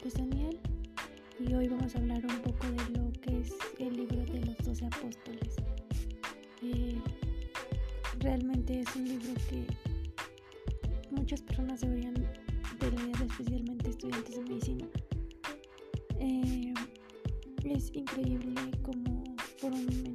Pues, Daniel y hoy vamos a hablar un poco de lo que es el libro de los doce apóstoles. Eh, realmente es un libro que muchas personas deberían de leer, especialmente estudiantes de medicina. Eh, es increíble como por un momento.